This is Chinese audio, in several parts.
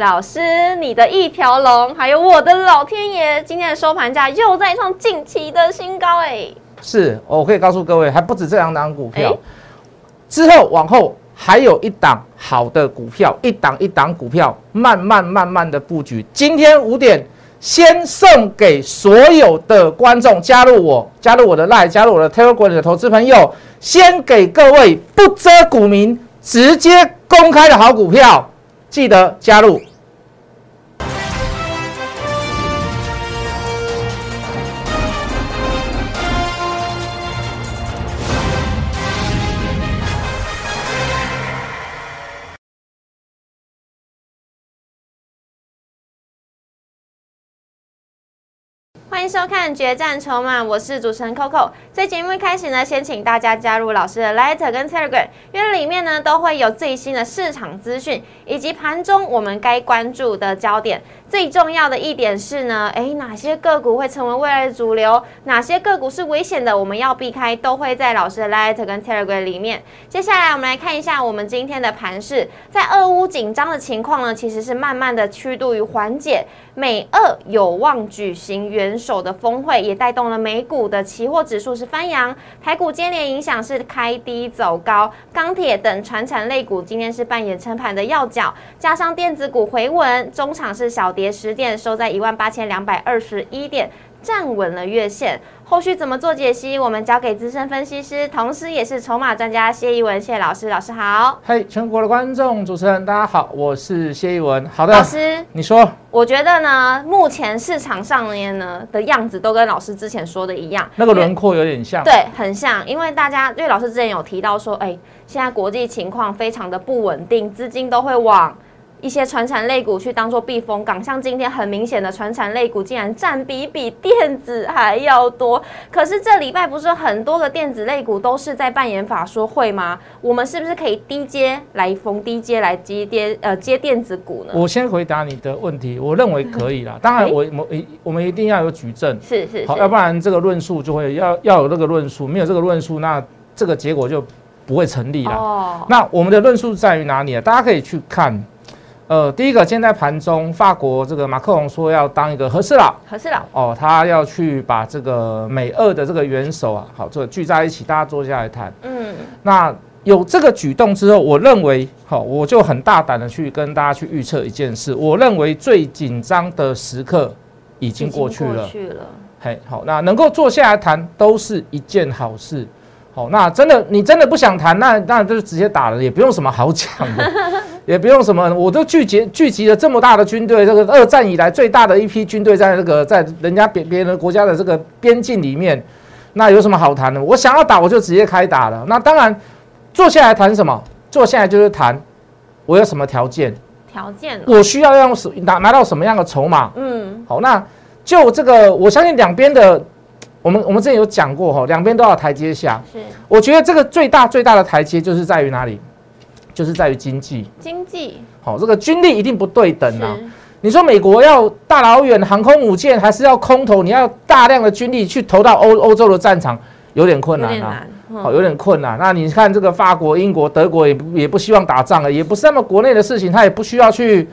老师，你的一条龙，还有我的老天爷，今天的收盘价又再创近期的新高哎！是，我可以告诉各位，还不止这两档股票，之后往后还有一档好的股票，一档一档股票，慢慢慢慢的布局。今天五点先送给所有的观众，加入我，加入我的 Line，加入我的 Telegram 的投资朋友，先给各位不遮股民，直接公开的好股票，记得加入。欢迎收看《决战筹码》，我是主持人 Coco。在节目一开始呢，先请大家加入老师的 Letter 跟 Telegram，因为里面呢都会有最新的市场资讯，以及盘中我们该关注的焦点。最重要的一点是呢，诶，哪些个股会成为未来的主流？哪些个股是危险的？我们要避开，都会在老师的 Lighter 跟 Telegram 里面。接下来我们来看一下我们今天的盘势，在俄乌紧张的情况呢，其实是慢慢的趋度于缓解。美俄有望举行元首的峰会，也带动了美股的期货指数是翻扬，台股接连影响是开低走高，钢铁等传产类股今天是扮演撑盘的要角，加上电子股回稳，中场是小十点，收在一万八千两百二十一点。站稳了月线，后续怎么做解析？我们交给资深分析师，同时也是筹码专家谢一文谢老师。老师好，嘿，全国的观众、主持人大家好，我是谢一文。好的，老师，你说，我觉得呢，目前市场上面呢的样子都跟老师之前说的一样，那个轮廓有点像，对，很像。因为大家，因为老师之前有提到说，哎，现在国际情况非常的不稳定，资金都会往。一些传产类股去当做避风港，像今天很明显的传产类股竟然占比比电子还要多。可是这礼拜不是很多个电子类股都是在扮演法说会吗？我们是不是可以低阶来逢低阶来接跌呃接电子股呢？我先回答你的问题，我认为可以啦。当然我我我们一定要有举证，是是好，要不然这个论述就会要要有那个论述，没有这个论述，那这个结果就不会成立了。哦，那我们的论述在于哪里啊？大家可以去看。呃，第一个，现在盘中，法国这个马克龙说要当一个和事佬，和事佬哦，他要去把这个美俄的这个元首啊，好，这个聚在一起，大家坐下来谈。嗯，那有这个举动之后，我认为，好，我就很大胆的去跟大家去预测一件事，我认为最紧张的时刻已经过去了。去了。嘿，好，那能够坐下来谈，都是一件好事。好，那真的你真的不想谈，那那就直接打了，也不用什么好讲的，也不用什么，我都聚集聚集了这么大的军队，这个二战以来最大的一批军队，在这个在人家别别人国家的这个边境里面，那有什么好谈的？我想要打，我就直接开打了。那当然，坐下来谈什么？坐下来就是谈我有什么条件？条件？我需要用什拿拿到什么样的筹码？嗯，好，那就这个，我相信两边的。我们我们之前有讲过哈，两边都要台阶下。是，我觉得这个最大最大的台阶就是在于哪里？就是在于经济。经济。好，这个军力一定不对等啊。你说美国要大老远航空母舰，还是要空投？你要大量的军力去投到欧欧洲的战场，有点困难啊。好，有点困难。那你看这个法国、英国、德国也也不希望打仗了，也不是那么国内的事情，他也不需要去。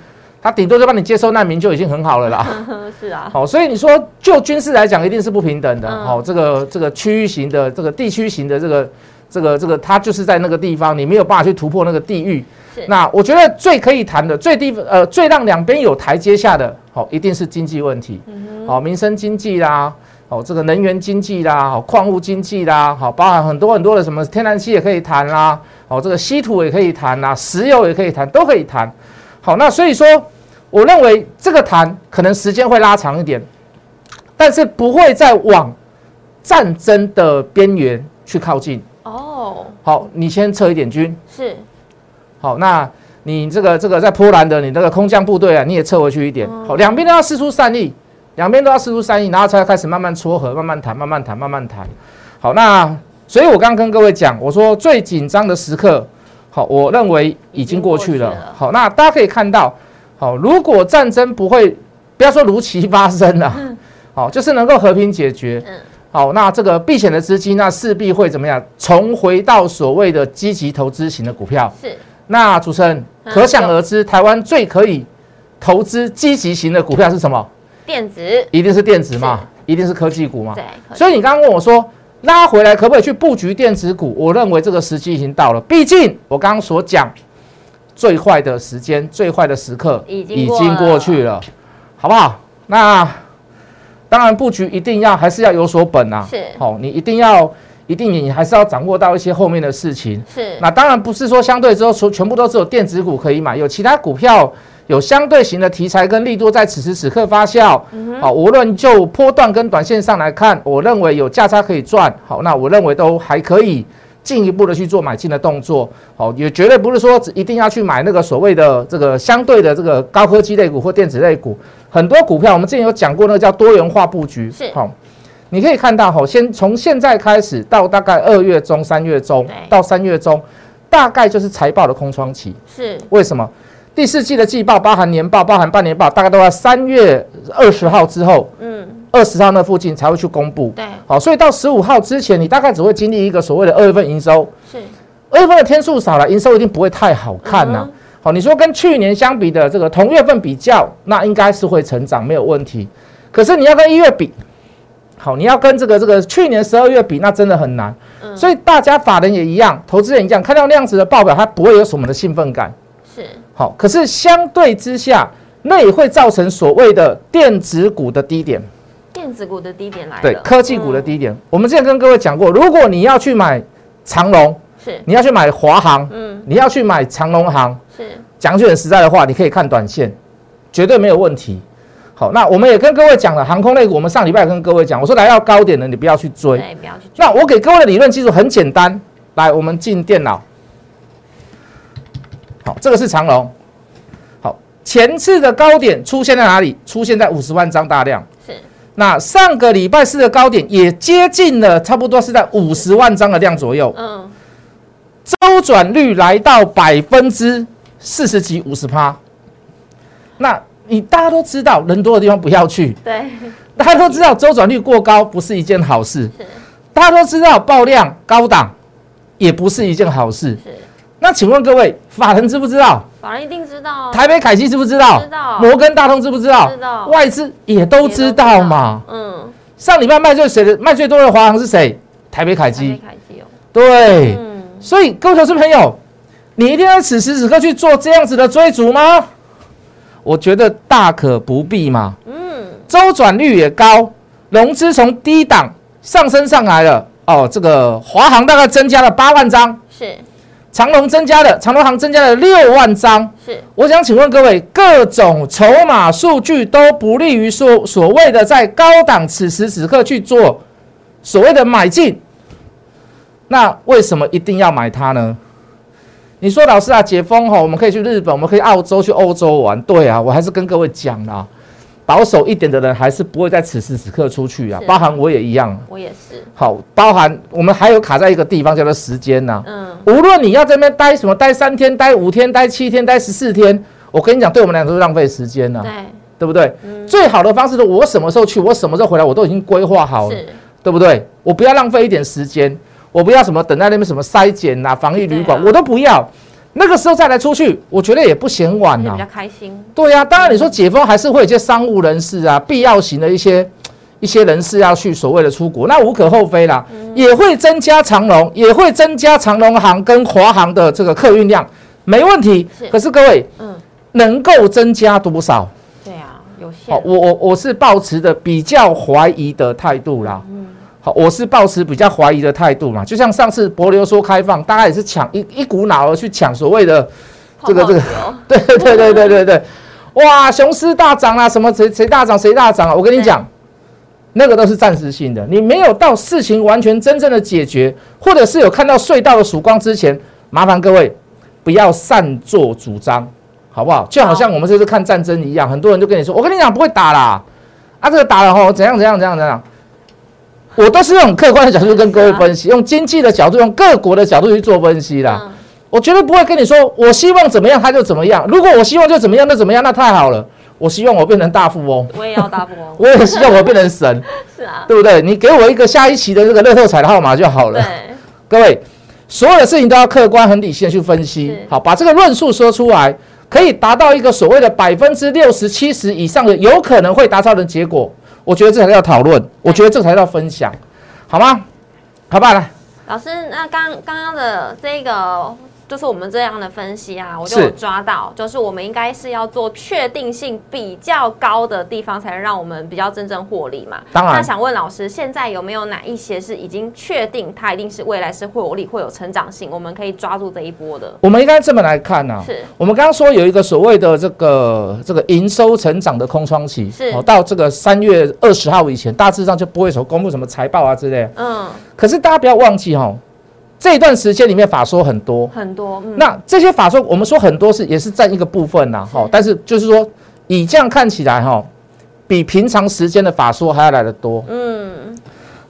他顶多就帮你接收难民就已经很好了啦。是啊，好，所以你说就军事来讲，一定是不平等的。好，这个这个区域型的，这个地区型的，这个这个这个，它就是在那个地方，你没有办法去突破那个地域。那我觉得最可以谈的，最低呃最让两边有台阶下的，好，一定是经济问题。好，民生经济啦，好，这个能源经济啦，好，矿物经济啦，好，包含很多很多的什么天然气也可以谈啦，好，这个稀土也可以谈啦，石油也可以谈，都可以谈。好，那所以说。我认为这个谈可能时间会拉长一点，但是不会再往战争的边缘去靠近。哦，好，你先撤一点军。是。好，那你这个这个在波兰的你那个空降部队啊，你也撤回去一点。好，两边都要施出善意，两边都要施出善意，然后才开始慢慢撮合，慢慢谈，慢慢谈，慢慢谈。好，那所以我刚刚跟各位讲，我说最紧张的时刻，好，我认为已经过去了。好，那大家可以看到。好，如果战争不会，不要说如期发生了，好，就是能够和平解决。嗯，好，那这个避险的资金，那势必会怎么样？重回到所谓的积极投资型的股票。是。那主持人可想而知，台湾最可以。投资积极型的股票是什么？电子，一定是电子嘛，一定是科技股嘛。对。所以你刚刚问我说，拉回来可不可以去布局电子股？我认为这个时机已经到了。毕竟我刚刚所讲，最坏的时间、最坏的时刻已经过去了，好不好？那当然布局一定要还是要有所本啊。是。好，你一定要。一定你还是要掌握到一些后面的事情。是，那当然不是说相对之后全全部都只有电子股可以买，有其他股票有相对型的题材跟力度在此时此刻发酵。好，无论就波段跟短线上来看，我认为有价差可以赚。好，那我认为都还可以进一步的去做买进的动作。好，也绝对不是说一定要去买那个所谓的这个相对的这个高科技类股或电子类股。很多股票我们之前有讲过，那个叫多元化布局。是，好。你可以看到，哈，先从现在开始到大概二月中、三月中到三月中，大概就是财报的空窗期。是为什么？第四季的季报包含年报、包含半年报，大概都在三月二十号之后，嗯，二十号那附近才会去公布。对，好，所以到十五号之前，你大概只会经历一个所谓的二月份营收。是二月份的天数少了，营收一定不会太好看呐。好，你说跟去年相比的这个同月份比较，那应该是会成长，没有问题。可是你要跟一月比。好，你要跟这个这个去年十二月比，那真的很难。嗯，所以大家法人也一样，投资人一样，看到那样子的报表，他不会有什么的兴奋感。是。好，可是相对之下，那也会造成所谓的电子股的低点。电子股的低点来了。对，科技股的低点。我们之前跟各位讲过，如果你要去买长隆，是，你要去买华航，嗯，你要去买长隆航，是。讲句很实在的话，你可以看短线，绝对没有问题。好，那我们也跟各位讲了航空类股。我们上礼拜跟各位讲，我说来到高点的，你不要去追。对，不要去追。那我给各位的理论基础很简单，来，我们进电脑。好，这个是长龙。好，前次的高点出现在哪里？出现在五十万张大量。是。那上个礼拜四的高点也接近了，差不多是在五十万张的量左右。嗯。周转率来到百分之四十几，五十趴。那。你大家都知道，人多的地方不要去。对，大家都知道周转率过高不是一件好事。是，大家都知道爆量高档也不是一件好事。是，那请问各位，法人知不知道？法人一定知道。台北凯基知不知道？知道。摩根大通知不知道？知道。外资也都知道嘛。嗯。上礼拜卖最谁的卖最多的华航是谁？台北凯基。台北凯基哦。对。嗯。所以各位投资朋友，你一定要此时此刻去做这样子的追逐吗？我觉得大可不必嘛。嗯，周转率也高，融资从低档上升上来了。哦，这个华航大概增加了八万张，是长隆增加了，长隆行增加了六万张。是，我想请问各位，各种筹码数据都不利于说所谓的在高档此时此刻去做所谓的买进，那为什么一定要买它呢？你说老师啊，解封后，我们可以去日本，我们可以澳洲去欧洲玩。对啊，我还是跟各位讲啦，保守一点的人还是不会在此时此刻出去啊。包含我也一样，我也是。好，包含我们还有卡在一个地方叫做时间呐。嗯。无论你要这边待什么，待三天、待五天、待七天、待十四天，我跟你讲，对我们俩都是浪费时间呐。对。对不对？嗯。最好的方式是，我什么时候去，我什么时候回来，我都已经规划好了，对不对？我不要浪费一点时间。我不要什么等在那边什么筛检呐，防疫旅馆我都不要，那个时候再来出去，我觉得也不嫌晚呐。比较开心。对呀，当然你说解封还是会有一些商务人士啊，必要型的一些一些人士要去所谓的出国，那无可厚非啦，也会增加长龙，也会增加长龙航跟华航的这个客运量，没问题。可是各位，嗯，能够增加多少？对啊，有限。好，我我我是抱持的比较怀疑的态度啦。好我是抱持比较怀疑的态度嘛，就像上次博流说开放，大家也是抢一一股脑儿去抢所谓的这个这个，对对对对对对对，哇，雄狮大涨啊，什么谁谁大涨谁大涨啊？我跟你讲，那个都是暂时性的，你没有到事情完全真正的解决，或者是有看到隧道的曙光之前，麻烦各位不要擅作主张，好不好？就好像我们这次看战争一样，很多人就跟你说，我跟你讲不会打啦，啊，这个打了吼怎样怎样怎样怎样。我都是用客观的角度跟各位分析，用经济的角度，用各国的角度去做分析啦。我绝对不会跟你说，我希望怎么样他就怎么样。如果我希望就怎么样，那怎么样？那太好了。我希望我变成大富翁，我也要大富翁。我也希望我变成神，是啊，对不对？你给我一个下一期的这个乐透彩的号码就好了。对，各位，所有的事情都要客观、很理性的去分析。好，把这个论述说出来，可以达到一个所谓的百分之六十七十以上的有可能会达到的结果，我觉得这才叫讨论，我觉得这才叫分享，好吗？好吧，来，老师，那刚刚刚的这个。就是我们这样的分析啊，我就有抓到，就是我们应该是要做确定性比较高的地方，才能让我们比较真正获利嘛。当然，那想问老师，现在有没有哪一些是已经确定它一定是未来是会有利、会有成长性，我们可以抓住这一波的？我们应该这么来看呢？是我们刚刚说有一个所谓的这个这个营收成长的空窗期，是哦到这个三月二十号以前，大致上就不会说公布什么财报啊之类。嗯，可是大家不要忘记哈。这一段时间里面法说很多很多，那这些法说我们说很多是也是占一个部分呐，哈，但是就是说以这样看起来哈，比平常时间的法说还要来得多，嗯，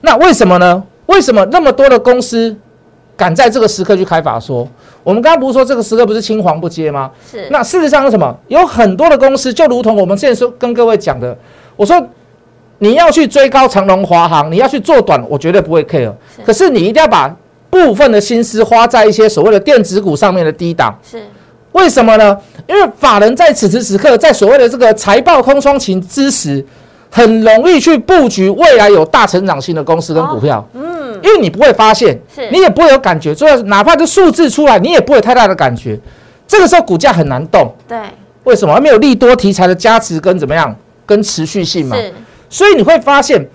那为什么呢？为什么那么多的公司敢在这个时刻去开法说？我们刚刚不是说这个时刻不是青黄不接吗？是。那事实上是什么？有很多的公司就如同我们现在说跟各位讲的，我说你要去追高长龙、华航，你要去做短，我绝对不会 care，可是你一定要把。部分的心思花在一些所谓的电子股上面的低档，是为什么呢？因为法人在此时此刻，在所谓的这个财报空窗期之时，很容易去布局未来有大成长性的公司跟股票。嗯，因为你不会发现，是你也不会有感觉，所以哪怕这数字出来，你也不会太大的感觉。这个时候股价很难动。对，为什么？没有利多题材的加持跟怎么样，跟持续性嘛。所以你会发现。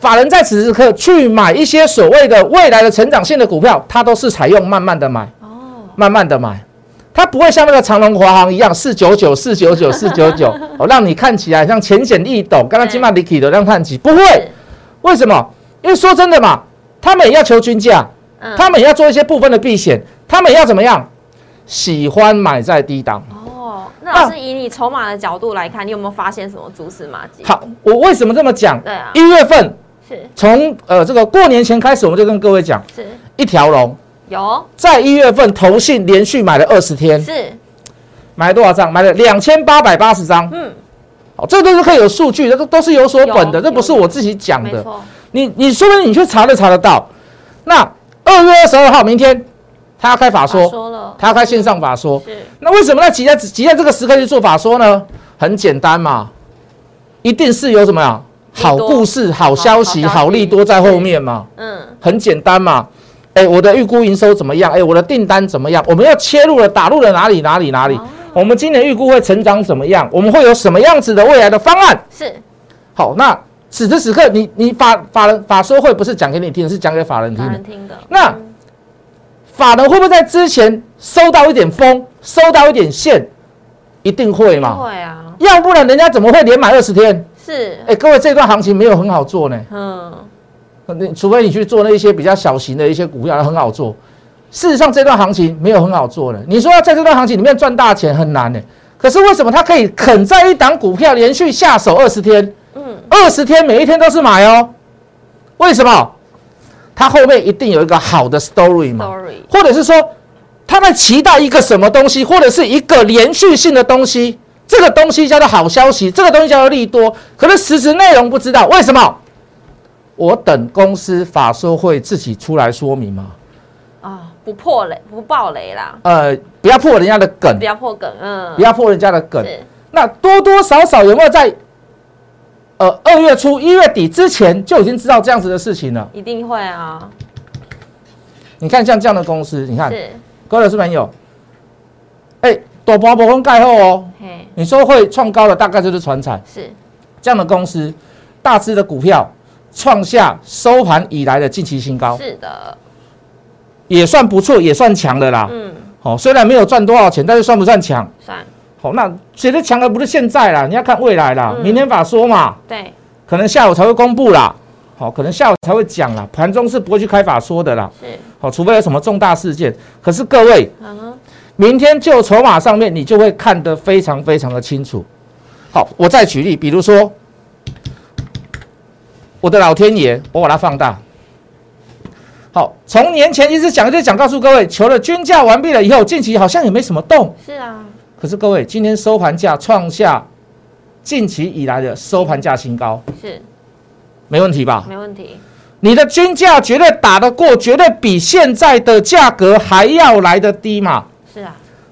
法人在此时刻去买一些所谓的未来的成长性的股票，它都是采用慢慢的买，哦，慢慢的买，它不会像那个长隆华航一样四九九四九九 四九九，哦，让你看起来像浅显易懂。刚刚金马迪奇的让看起不会，为什么？因为说真的嘛，他们也要求均价，他们也要做一些部分的避险，他们要怎么样？喜欢买在低档。哦，那老师以你筹码的角度来看，你有没有发现什么蛛丝马迹？好，我为什么这么讲？对啊，一月份。从呃这个过年前开始，我们就跟各位讲，是一条龙。有在一月份，投信连续买了二十天，是买了多少张？买了两千八百八十张。嗯，好，这都是可以有数据，这都都是有所本的，这不是我自己讲的。你你说不定你去查都查得到。那二月二十二号，明天他要开法说，他要开线上法说。是那为什么要急在挤在这个时刻去做法说呢？很简单嘛，一定是有什么呀？好故事、好消息、好利多在后面嘛？嗯，很简单嘛。哎，我的预估营收怎么样？哎，我的订单怎么样？我们要切入了，打入了哪里？哪里？哪里？我们今年预估会成长怎么样？我们会有什么样子的未来的方案？是。好，那此时此刻，你你法法人法说会不是讲给你听，是讲给法人听的。听的。那法人会不会在之前收到一点风，收到一点线？一定会嘛？会啊。要不然人家怎么会连买二十天？是，哎，各位，这段行情没有很好做呢。嗯，你除非你去做那一些比较小型的一些股票，很好做。事实上，这段行情没有很好做的。你说要在这段行情里面赚大钱很难呢。可是为什么他可以肯在一档股票连续下手二十天？嗯，二十天每一天都是买哦。为什么？他后面一定有一个好的 story 嘛？或者是说他在期待一个什么东西，或者是一个连续性的东西？这个东西叫做好消息，这个东西叫做利多，可是实质内容不知道为什么。我等公司法说会自己出来说明嘛？啊，不破雷不爆雷啦。呃，不要破人家的梗，不要破梗，嗯，不要破人家的梗。那多多少少有没有在呃二月初一月底之前就已经知道这样子的事情了？一定会啊。你看像这样的公司，你看，各位是朋友，哎。躲波波跟盖后哦，你说会创高的大概就是船产，是这样的公司，大只的股票创下收盘以来的近期新高，是的，也算不错，也算强的啦。嗯，好，虽然没有赚多少钱，但是算不算强？算。好，那谁的强的不是现在啦，你要看未来啦。明天法说嘛，对，可能下午才会公布啦。好，可能下午才会讲啦，盘中是不会去开法说的啦。是，好，除非有什么重大事件。可是各位，嗯。明天就筹码上面，你就会看得非常非常的清楚。好，我再举例，比如说我的老天爷，我把它放大。好，从年前一直讲一直讲，告诉各位，求了均价完毕了以后，近期好像也没什么动。是啊。可是各位，今天收盘价创下近期以来的收盘价新高。是。没问题吧？没问题。你的均价绝对打得过，绝对比现在的价格还要来得低嘛？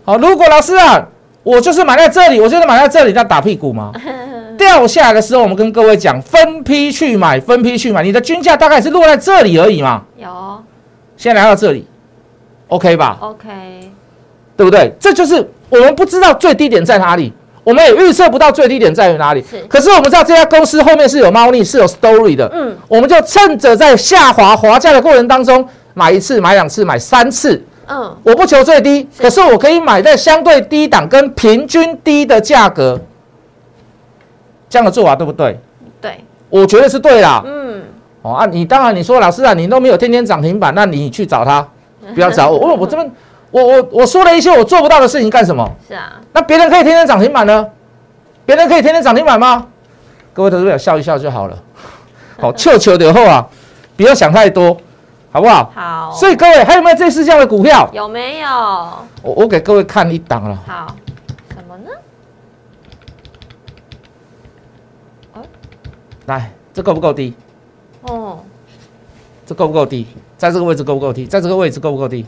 好，如果老师啊，我就是买在这里，我就是买在这里，那打屁股吗？掉下来的时候，我们跟各位讲，分批去买，分批去买，你的均价大概是落在这里而已嘛。有，现在来到这里，OK 吧？OK，对不对？这就是我们不知道最低点在哪里，我们也预测不到最低点在于哪里。是，可是我们知道这家公司后面是有猫腻，是有 story 的。嗯，我们就趁着在下滑滑价的过程当中，买一次，买两次，买三次。嗯，我不求最低，可是我可以买在相对低档跟平均低的价格。这样的做法对不对？对，我觉得是对啦。嗯，哦啊，你当然你说老师啊，你都没有天天涨停板，那你去找他，不要找我。我我这边我我我说了一些我做不到的事情干什么？是啊，那别人可以天天涨停板呢？别人可以天天涨停板吗？各位投资者笑一笑就好了。好，求求的后啊，不要想太多，好不好？好。所以各位还有没有这四项的股票？有没有？我我给各位看一档了。好。什么呢来，这够不够低？哦，这够不够低？在这个位置够不够低？在这个位置够不够低？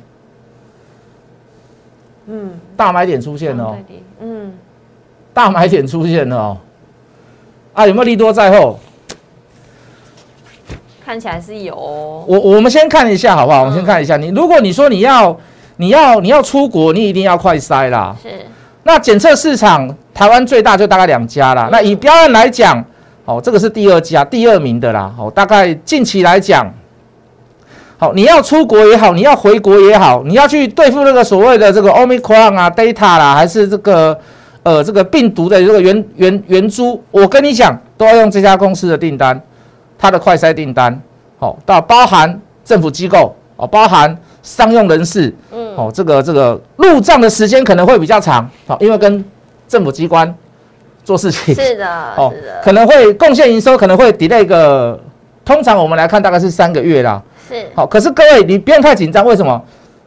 嗯，大买点出现了。嗯，大买点出现了哦。啊，有没有利多在后？看起来是有。我我们先看一下好不好？我们先看一下。你如果你说你要你要你要出国，你一定要快筛啦。是。那检测市场，台湾最大就大概两家啦。那以标案来讲。哦，这个是第二家，第二名的啦。哦，大概近期来讲，好，你要出国也好，你要回国也好，你要去对付那个所谓的这个 Omicron 啊、Data 啦，还是这个呃这个病毒的这个原原原株，我跟你讲，都要用这家公司的订单，它的快筛订单，好，到包含政府机构哦，包含商用人士，嗯，哦，这个这个入账的时间可能会比较长，好，因为跟政府机关。做事情 是的，哦，可能会贡献营收，可能会 delay 个，通常我们来看大概是三个月啦。是，好，可是各位你不用太紧张，为什么？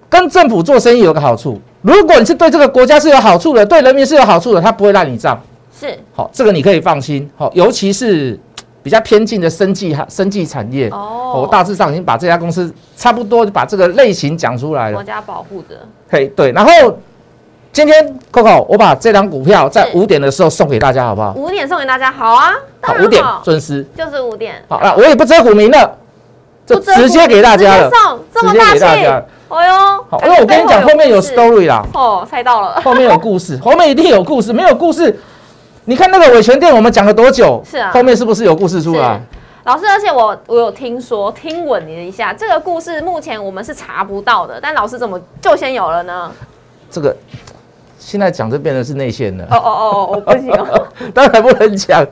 跟政府做生意有个好处，如果你是对这个国家是有好处的，对人民是有好处的，他不会赖你账。是，好，这个你可以放心。好，尤其是比较偏近的生技哈，生技产业。哦，我大致上已经把这家公司差不多把这个类型讲出来了。国家保护的。嘿，对，然后。今天 Coco，我把这张股票在五点的时候送给大家，好不好？五点送给大家，好啊。好，五点准时。就是五点。好，那我也不遮股民了，就直接给大家了。送，这么大气。哎呦，好，因为我跟你讲，后面有 story 啦。哦，猜到了。后面有故事，后面一定有故事。没有故事，你看那个伟权店，我们讲了多久？是啊。后面是不是有故事出来？老师，而且我我有听说，听闻了一下，这个故事目前我们是查不到的，但老师怎么就先有了呢？这个。现在讲这变成是内线了。哦哦哦哦，我不行，当然不能讲，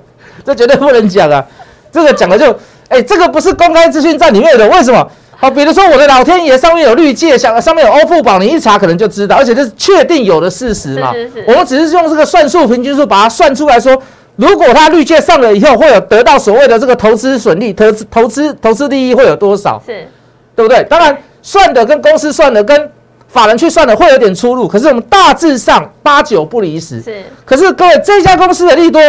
这绝对不能讲啊！这个讲了就，哎，这个不是公开资讯在里面的，为什么？好，比如说我的老天爷上面有绿界，上上面有欧付宝，你一查可能就知道，而且这是确定有的事实嘛。是是是。我们只是用这个算术平均数把它算出来说，如果它绿界上了以后，会有得到所谓的这个投资损利，投资投资投资利益会有多少？是，对不对？当然算的跟公司算的跟。法人去算的会有点出入，可是我们大致上八九不离十。是，可是各位这家公司的利多，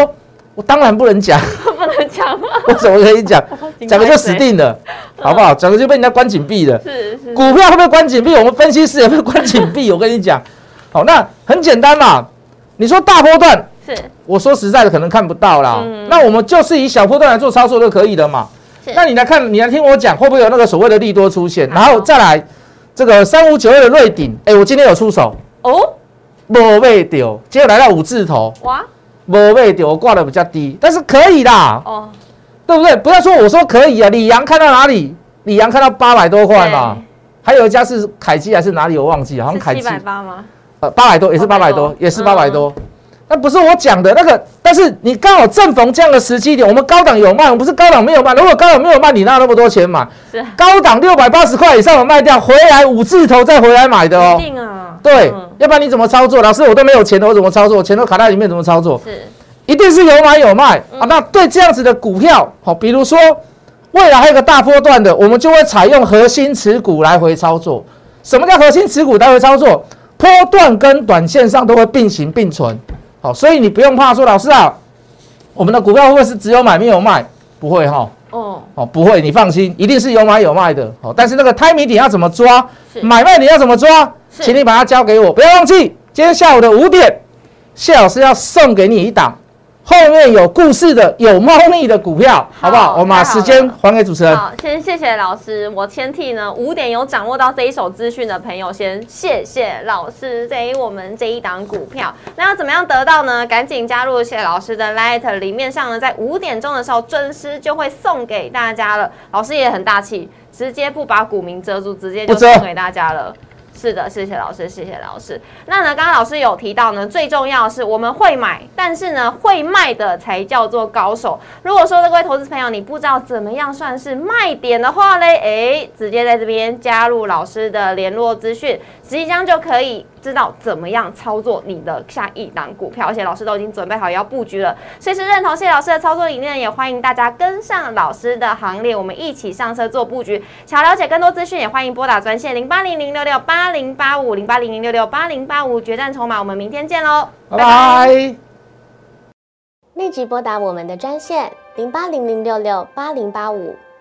我当然不能讲，讲吗？我怎么可以讲？讲了就死定了，好不好？讲了就被人家关紧闭了。是是。股票会不会关紧闭？我们分析师也会关紧闭。我跟你讲，好，那很简单嘛。你说大波段，是，我说实在的，可能看不到啦。那我们就是以小波段来做操作就可以的嘛。那你来看，你来听我讲，会不会有那个所谓的利多出现？然后再来。这个三五九二的瑞鼎，哎，我今天有出手哦，没被丢，结果来到五字头，哇，没被丢，我挂的比较低，但是可以啦，哦，对不对？不要说我说可以啊，李阳看到哪里？李阳看到八百多块嘛，还有一家是凯基还是哪里？我忘记，好像凯基七百八吗？呃，八百多也是八百多，也是八百多。那不是我讲的那个，但是你刚好正逢这样的时机点，我们高档有卖，我们不是高档没有卖。如果高档没有卖，你哪有那么多钱买？是高档六百八十块以上我卖掉，回来五字头再回来买的哦。一定啊。对，要不然你怎么操作？老师我都没有钱的，我怎么操作？我钱都卡在里面，怎么操作？是，一定是有买有卖啊。那对这样子的股票，好，比如说未来还有个大波段的，我们就会采用核心持股来回操作。什么叫核心持股来回操作？波段跟短线上都会并行并存。好，所以你不用怕说老师啊，我们的股票会不会是只有买没有卖？不会哈。哦，哦，不会，你放心，一定是有买有卖的。好，但是那个 timing 点要怎么抓？买卖点要怎么抓？请你把它交给我，不要忘记，今天下午的五点，谢老师要送给你一档。后面有故事的、有猫腻的股票，好不好？我们把时间还给主持人。好，先谢谢老师。我先替呢五点有掌握到这一手资讯的朋友，先谢谢老师给我们这一档股票。那要怎么样得到呢？赶紧加入谢老师的 Light，里面上呢在五点钟的时候准时就会送给大家了。老师也很大气，直接不把股民遮住，直接就送给大家了。是的，谢谢老师，谢谢老师。那呢，刚刚老师有提到呢，最重要的是我们会买，但是呢，会卖的才叫做高手。如果说各位投资朋友你不知道怎么样算是卖点的话嘞，哎，直接在这边加入老师的联络资讯，即将就可以。知道怎么样操作你的下一档股票，而且老师都已经准备好要布局了，随时认同谢老师的操作理念，也欢迎大家跟上老师的行列，我们一起上车做布局。想了解更多资讯，也欢迎拨打专线零八零零六六八零八五零八零零六六八零八五决战筹码，我们明天见喽，拜拜。立即拨打我们的专线零八零零六六八零八五